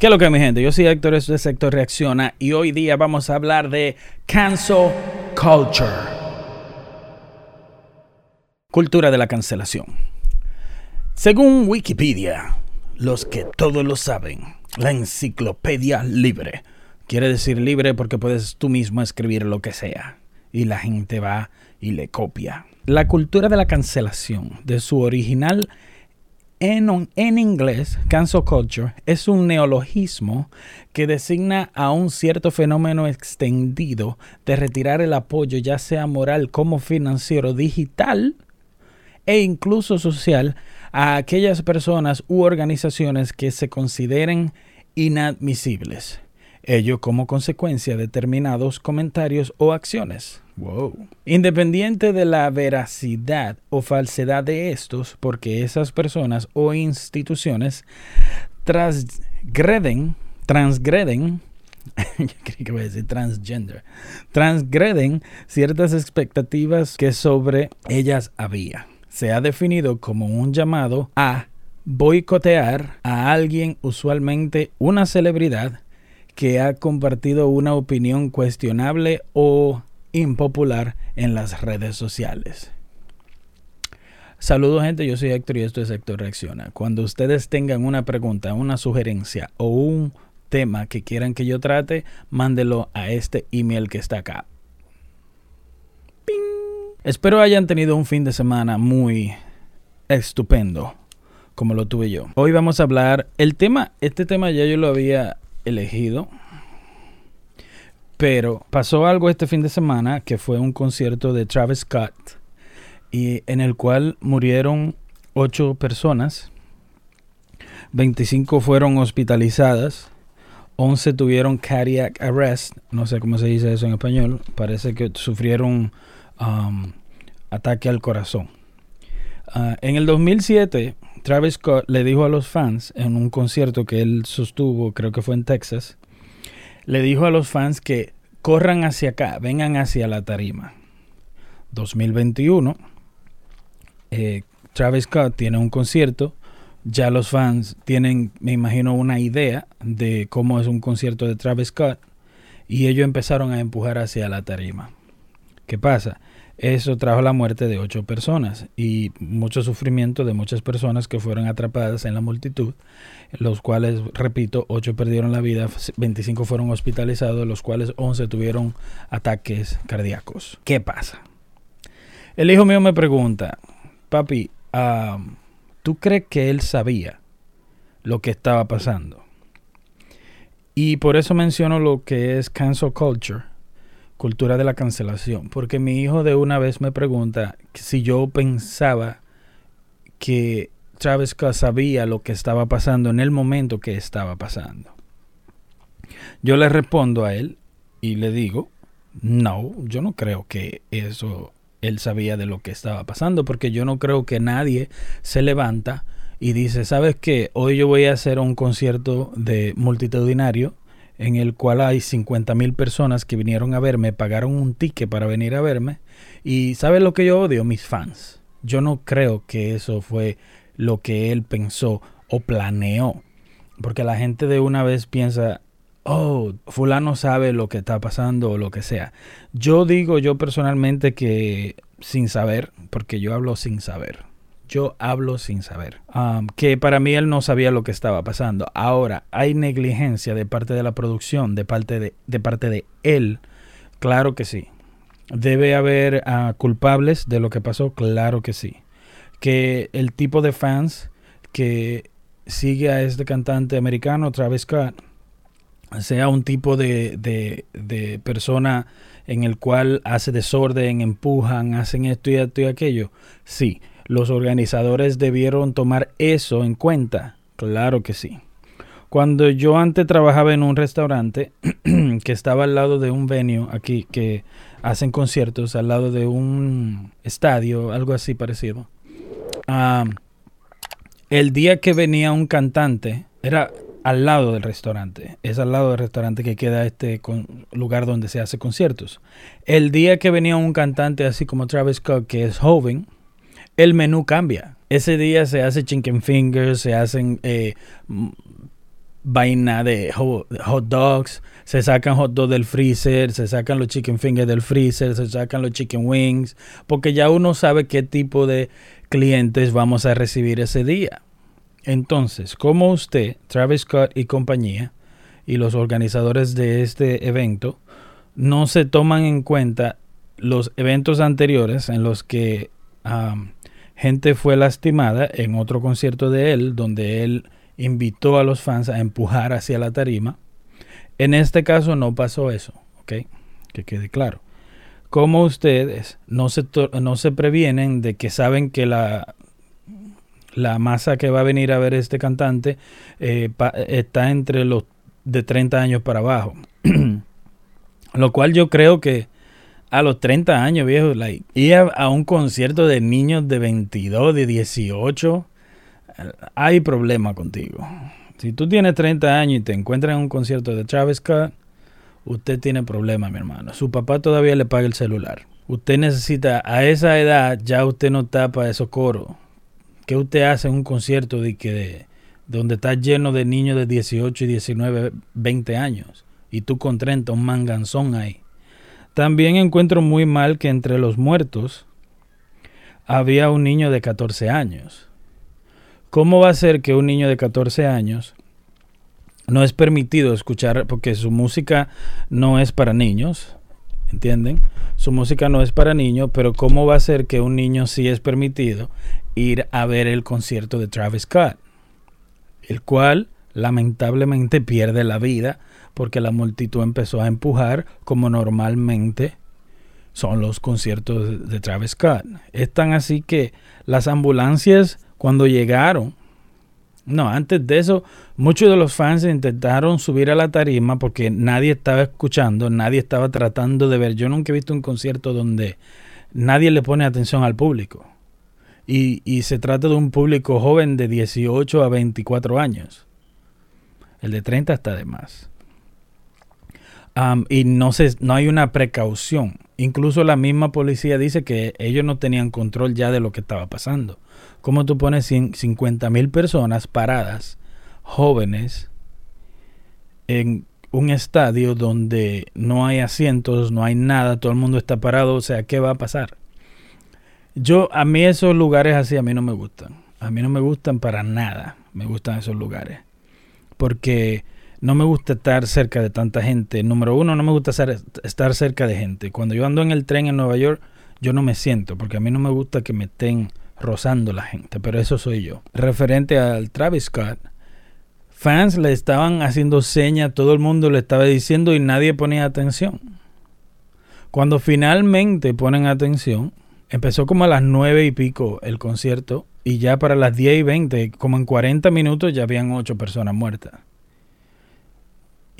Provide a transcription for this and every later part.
¿Qué es lo que mi gente? Yo soy Héctor, esto es Sector Reacciona y hoy día vamos a hablar de cancel culture. Cultura de la cancelación. Según Wikipedia, los que todos lo saben, la enciclopedia libre. Quiere decir libre porque puedes tú mismo escribir lo que sea y la gente va y le copia. La cultura de la cancelación, de su original en, en, inglés, cancel culture es un neologismo que designa a un cierto fenómeno extendido de retirar el apoyo, ya sea moral como financiero, digital e incluso social, a aquellas personas u organizaciones que se consideren inadmisibles ello como consecuencia de determinados comentarios o acciones. Wow. Independiente de la veracidad o falsedad de estos, porque esas personas o instituciones transgreden, transgreden, yo creí que voy a decir transgender, transgreden ciertas expectativas que sobre ellas había. Se ha definido como un llamado a boicotear a alguien, usualmente una celebridad, que ha compartido una opinión cuestionable o impopular en las redes sociales. Saludos gente, yo soy Héctor y esto es Héctor Reacciona. Cuando ustedes tengan una pregunta, una sugerencia o un tema que quieran que yo trate, mándelo a este email que está acá. Espero hayan tenido un fin de semana muy estupendo como lo tuve yo. Hoy vamos a hablar el tema, este tema ya yo lo había elegido. Pero pasó algo este fin de semana que fue un concierto de Travis Scott y en el cual murieron ocho personas, 25 fueron hospitalizadas, 11 tuvieron cardiac arrest, no sé cómo se dice eso en español, parece que sufrieron um, ataque al corazón. Ah, en el 2007 Travis Scott le dijo a los fans en un concierto que él sostuvo, creo que fue en Texas, le dijo a los fans que corran hacia acá, vengan hacia la tarima. 2021, eh, Travis Scott tiene un concierto, ya los fans tienen, me imagino, una idea de cómo es un concierto de Travis Scott y ellos empezaron a empujar hacia la tarima. ¿Qué pasa? Eso trajo la muerte de ocho personas y mucho sufrimiento de muchas personas que fueron atrapadas en la multitud, los cuales, repito, ocho perdieron la vida, 25 fueron hospitalizados, los cuales 11 tuvieron ataques cardíacos. ¿Qué pasa? El hijo mío me pregunta, papi, ¿tú crees que él sabía lo que estaba pasando? Y por eso menciono lo que es cancel culture cultura de la cancelación. Porque mi hijo de una vez me pregunta si yo pensaba que Travis Scott sabía lo que estaba pasando en el momento que estaba pasando. Yo le respondo a él y le digo, no, yo no creo que eso él sabía de lo que estaba pasando, porque yo no creo que nadie se levanta y dice, ¿sabes qué? Hoy yo voy a hacer un concierto de multitudinario en el cual hay 50 mil personas que vinieron a verme, pagaron un ticket para venir a verme. Y ¿sabes lo que yo odio? Mis fans. Yo no creo que eso fue lo que él pensó o planeó. Porque la gente de una vez piensa, oh, fulano sabe lo que está pasando o lo que sea. Yo digo yo personalmente que sin saber, porque yo hablo sin saber yo hablo sin saber. que para mí él no sabía lo que estaba pasando. Ahora, ¿hay negligencia de parte de la producción, de parte de, de parte de él? Claro que sí. ¿Debe haber ah, culpables de lo que pasó? Claro que sí. Que el tipo de fans que sigue a este cantante americano, Travis Scott, sea un tipo de, de, de persona en el cual hace desorden, empujan, hacen esto y esto y aquello. Sí los organizadores debieron tomar eso en cuenta. Claro que sí. Cuando yo antes trabajaba en un restaurante que estaba al lado de un venue aquí que hacen conciertos, al lado de un estadio, algo así parecido. el día que venía un cantante, era al lado del restaurante. Es al lado del restaurante que queda este lugar donde se hace conciertos. El día que venía un cantante así como Travis Scott, que es joven, el menú cambia. Ese día se hace chicken fingers, se hacen eh, vaina de hot dogs, se sacan hot dogs del freezer, se sacan los chicken fingers del freezer, se sacan los chicken wings, porque ya uno sabe qué tipo de clientes vamos a recibir ese día. Entonces, como usted, Travis Scott y compañía, y los organizadores de este evento, no se toman en cuenta los eventos anteriores en los que gente fue lastimada en otro concierto de él, donde él invitó a los fans a empujar hacia la tarima. En este caso no pasó eso, ¿ok? Que quede claro. Como ustedes no se, no se previenen de que saben que la, la masa que va a venir a ver este cantante eh, está entre los de 30 años para abajo. Lo cual yo creo que a los 30 años, viejo, like, ir a, un concierto de niños de 22, de 18, hay problema contigo. Si tú tienes 30 años y te encuentras en un concierto de Travis Scott, usted tiene problema, mi hermano. Su papá todavía le paga el celular. Usted necesita, a esa edad, ya usted no tapa esos coros. ¿Qué usted hace en un concierto de que de, donde está lleno de niños de 18 y 19, 20 años? Y tú con 30, un manganzón ahí. También encuentro muy mal que entre los muertos había un niño de 14 años. ¿Cómo va a ser que un niño de 14 años no es permitido escuchar, porque su música no es para niños, ¿entienden? Su música no es para niños, pero ¿cómo va a ser que un niño sí es permitido ir a ver el concierto de Travis Scott? El cual lamentablemente pierde la vida porque la multitud empezó a empujar como normalmente son los conciertos de Travis Scott. Es tan así que las ambulancias cuando llegaron, no, antes de eso, muchos de los fans intentaron subir a la tarima porque nadie estaba escuchando, nadie estaba tratando de ver. Yo nunca he visto un concierto donde nadie le pone atención al público. Y, y se trata de un público joven de 18 a 24 años. El de 30 está de más y no, se, no hay una precaución. Incluso la misma policía dice que ellos no tenían control ya de lo que estaba pasando. ¿Cómo tú pones 50 mil personas paradas, jóvenes, en un estadio donde no hay asientos, no hay nada, todo el mundo está parado? O sea, ¿qué va a pasar? Yo, a mí esos lugares así, a mí no me gustan. A mí no me gustan para nada. Me gustan esos lugares. Porque no me gusta estar cerca de tanta gente. Número uno, no me gusta estar cerca de gente. Cuando yo ando en el tren en Nueva York, yo no me siento, porque a mí no me gusta que me estén rozando la gente, pero eso soy yo. Referente al Travis Scott, fans le estaban haciendo señas, todo el mundo le estaba diciendo y nadie ponía atención. Cuando finalmente ponen atención, empezó como a las nueve y pico el concierto y ya para las diez y veinte, como en 40 minutos, ya habían ocho personas muertas.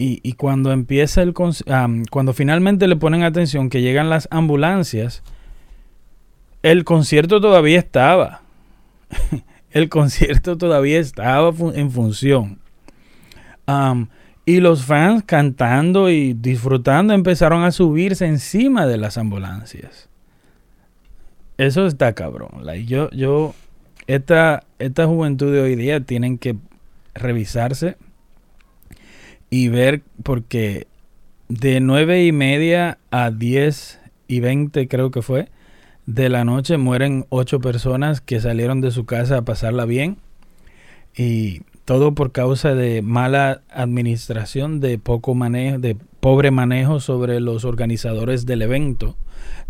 Y, cuando empieza el cuando finalmente le ponen atención que llegan las ambulancias, el concierto todavía estaba. el concierto todavía estaba en función. y los fans cantando y disfrutando empezaron a subirse encima de las ambulancias. Eso está cabrón. yo, yo, esta, esta juventud de hoy día tienen que revisarse y ver, porque de nueve y media a diez y veinte creo que fue, de la noche mueren ocho personas que salieron de su casa a pasarla bien. Y todo por causa de mala administración, de poco manejo, de pobre manejo sobre los organizadores del evento.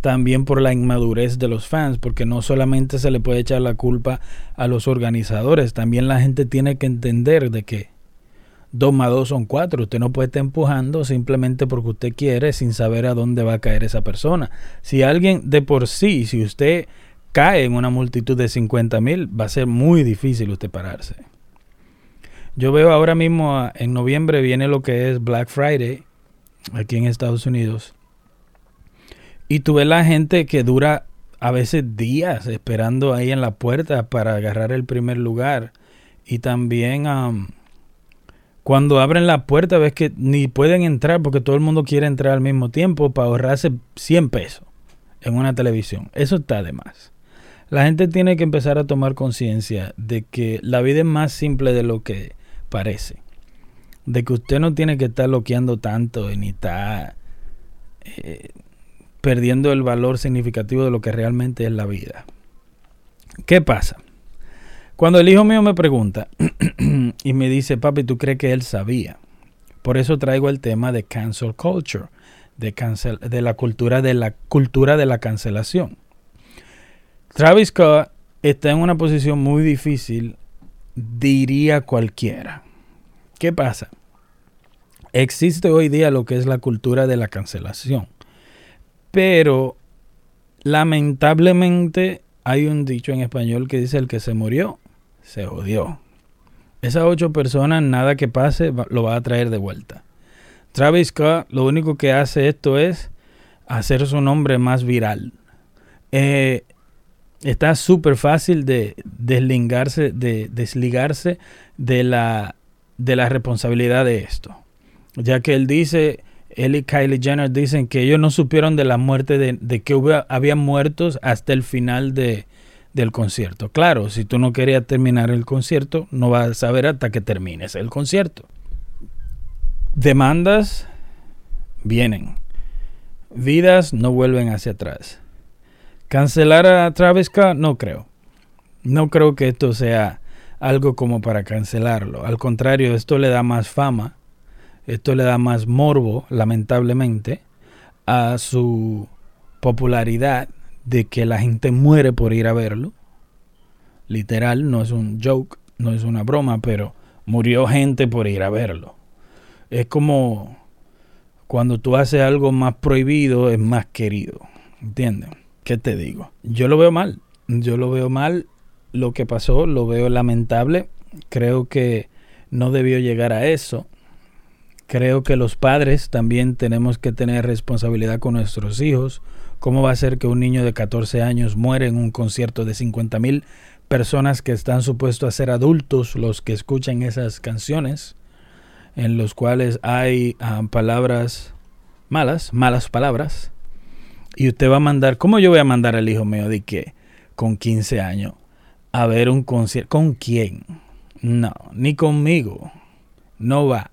También por la inmadurez de los fans, porque no solamente se le puede echar la culpa a los organizadores, también la gente tiene que entender de que 2 más 2 son 4. Usted no puede estar empujando simplemente porque usted quiere sin saber a dónde va a caer esa persona. Si alguien de por sí, si usted cae en una multitud de 50 mil, va a ser muy difícil usted pararse. Yo veo ahora mismo en noviembre viene lo que es Black Friday aquí en Estados Unidos. Y tú ves la gente que dura a veces días esperando ahí en la puerta para agarrar el primer lugar. Y también cuando abren la puerta ves que ni pueden entrar porque todo el mundo quiere entrar al mismo tiempo para ahorrarse 100 pesos en una televisión. Eso está de más. La gente tiene que empezar a tomar conciencia de que la vida es más simple de lo que parece. de que usted no tiene que estar loqueando tanto ni está eh, perdiendo el valor significativo de lo que realmente es la vida. ¿Qué pasa? Cuando el hijo mío me pregunta y me dice, papi, ¿tú crees que él sabía? Por eso traigo el tema de cancel culture, de, cancel, de la cultura de la cultura de la cancelación. Travis Scott está en una posición muy difícil, diría cualquiera. ¿Qué pasa? Existe hoy día lo que es la cultura de la cancelación. Pero lamentablemente hay un dicho en español que dice el que se murió, se odió. Esas ocho personas, nada que pase, lo va a traer de vuelta. Travis Scott lo único que hace esto es hacer su nombre más viral. Eh, está súper fácil de desligarse, de desligarse de la, de la responsabilidad de esto. Ya que él dice, él y Kylie Jenner dicen que ellos no supieron de la muerte, de, que hubo, había muertos hasta el final de, del concierto. Claro, si tú no querías terminar el concierto, no vas a saber hasta que termines el concierto. Demandas vienen. Vidas no vuelven hacia atrás. ¿Cancelar a Travis? No creo. No creo que esto sea algo como para cancelarlo. Al contrario, esto le da más fama, esto le da más morbo, lamentablemente, a su popularidad de que la gente muere por ir a verlo. Literal, no es un joke, no es una broma, pero murió gente por ir a verlo. Es como cuando tú haces algo más prohibido, es más querido. ¿Entiendes? ¿qué te digo? Yo lo veo mal. Yo lo veo mal. Lo que pasó, lo veo lamentable. Creo que no debió llegar a eso. Creo que los padres también tenemos que tener responsabilidad con nuestros hijos. ¿Cómo va a ser que un niño de 14 años muere en un concierto de 50 mil personas que están supuestos a ser adultos los que escuchan esas canciones? En los cuales hay ah, palabras malas, malas palabras y usted va a mandar, ¿cómo yo voy a mandar al hijo mío de que con 15 años a ver un concierto? ¿Con quién? No, ni conmigo. No va.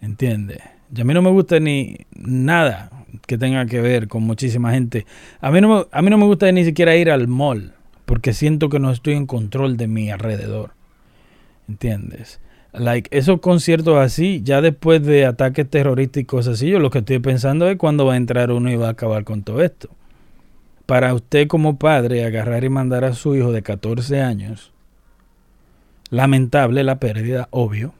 ¿Entiende? Y a mí no me gusta ni nada que tenga que ver con muchísima gente. A mí no me, a mí no me gusta ni siquiera ir al mall porque siento que no estoy en control de mi alrededor. ¿Entiendes? like, esos conciertos así, ya después de ataques terrorísticos así, yo lo que estoy pensando es cuándo va a entrar uno y va a acabar con todo esto. Para usted como padre agarrar y mandar a su hijo de 14 años, lamentable la pérdida, obvio,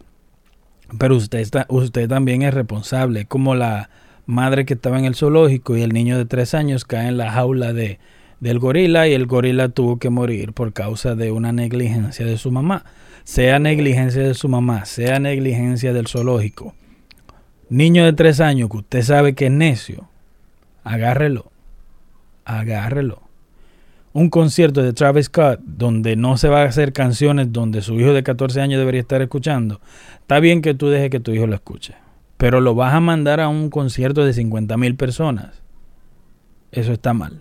pero usted, está, usted también es responsable, como la madre que estaba en el zoológico y el niño de 3 años cae en la jaula de, del gorila y el gorila tuvo que morir por causa de una negligencia de su mamá. Sea negligencia de su mamá, sea negligencia del zoológico, niño de tres años que usted sabe que es necio, agárrelo, agárrelo. Un concierto de Travis Scott donde no se va a hacer canciones donde su hijo de 14 años debería estar escuchando, está bien que tú dejes que tu hijo lo escuche, pero lo vas a mandar a un concierto de 50 mil personas. Eso está mal.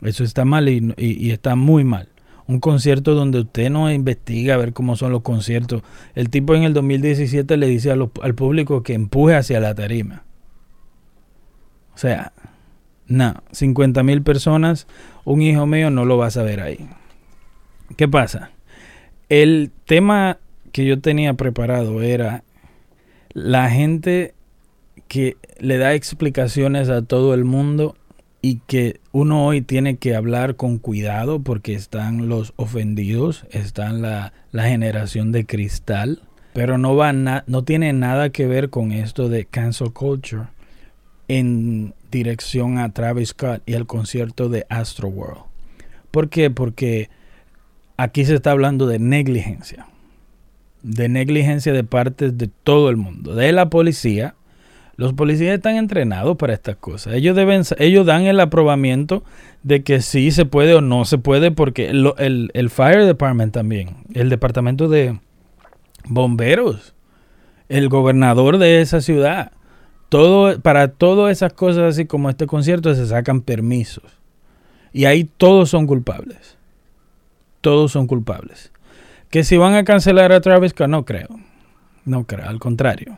Eso está mal y está muy mal un concierto donde usted no investiga a ver cómo son los conciertos. El tipo en el 2017 le dice al público que empuje hacia la tarima. O sea, no, 50 mil personas, un hijo mío no lo va a saber ahí. ¿Qué pasa? El tema que yo tenía preparado era la gente que le da explicaciones a todo el mundo y que uno hoy tiene que hablar con cuidado porque están los ofendidos, están la, la generación de cristal, pero no, va no tiene nada que ver con esto de cancel culture en dirección a Travis Scott y al concierto de Astro World. ¿Por qué? Porque aquí se está hablando de negligencia, de negligencia de parte de todo el mundo, de la policía, los policías están entrenados para estas cosas. Ellos deben, ellos dan el aprobamiento de que sí se puede o no se puede, porque el, el, Fire Department también, el departamento de bomberos, el gobernador de esa ciudad, todo, para todas esas cosas así como este concierto se sacan permisos. Y ahí todos son culpables. Todos son culpables. Que si van a cancelar a Travis Scott, no creo. No creo, al contrario.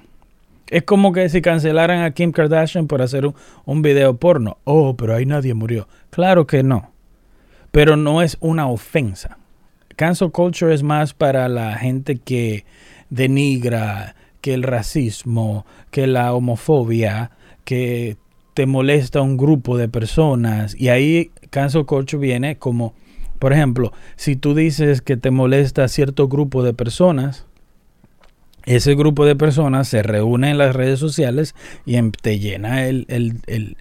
Es como que si cancelaran a Kim Kardashian por hacer un, un, video porno. Oh, pero ahí nadie murió. Claro que no. Pero no es una ofensa. Cancel culture es más para la gente que denigra, que el racismo, que la homofobia, que te molesta un grupo de personas. Y ahí cancel culture viene como, por ejemplo, si tú dices que te molesta cierto grupo de personas, ese grupo de personas se reúne en las redes sociales y te llena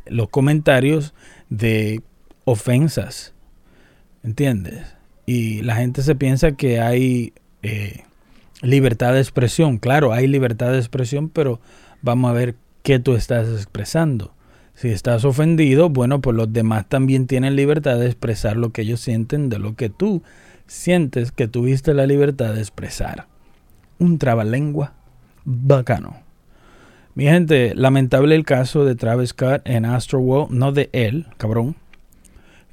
los comentarios de ofensas. ¿Entiendes? Y la gente se piensa que hay eh, libertad de expresión. Claro, hay libertad de expresión, pero vamos a ver qué tú estás expresando. Si estás ofendido, bueno, pues los demás también tienen libertad de expresar lo que ellos sienten de lo que tú sientes que tuviste la libertad de expresar. Un trabalengua bacano. Mi gente, lamentable el caso de Travis Scott en Astroworld, no de él, cabrón.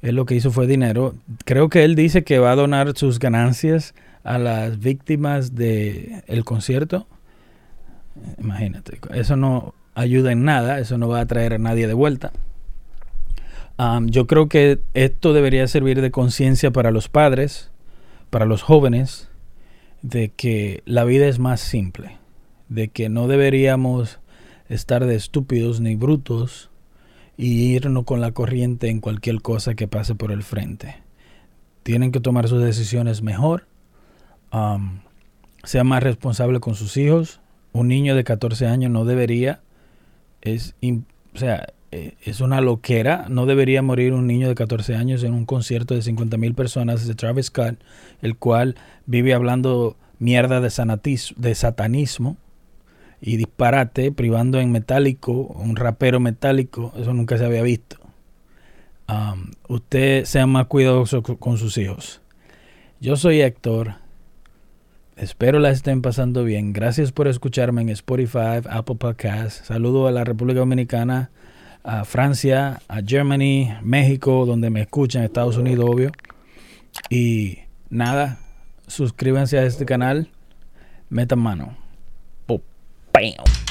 Él lo que hizo fue dinero. Creo que él dice que va a donar sus ganancias a las víctimas del el concierto. Imagínate, eso no ayuda en nada, eso no va a traer a nadie de vuelta. yo creo que esto debería servir de conciencia para los padres, para los jóvenes, de que la vida es más simple, de que no deberíamos estar de estúpidos ni brutos y irnos con la corriente en cualquier cosa que pase por el frente. Tienen que tomar sus decisiones mejor, sea más responsable con sus hijos. Un niño de 14 años no debería es, o sea, eh, es una loquera. No debería morir un niño de 14 años en un concierto de 50 mil personas de Travis Scott, el cual vive hablando mierda de, de satanismo y disparate, privando en metálico, un rapero metálico. Eso nunca se había visto. Um, usted sea más cuidadoso con sus hijos. Yo soy Héctor. Espero la estén pasando bien. Gracias por escucharme en Spotify, Apple Podcasts. Saludo a la República Dominicana, a Francia, a Germany, México, donde me escuchan, Estados Unidos, obvio. Y nada, suscríbanse a este canal. Metan mano. ¡Bam!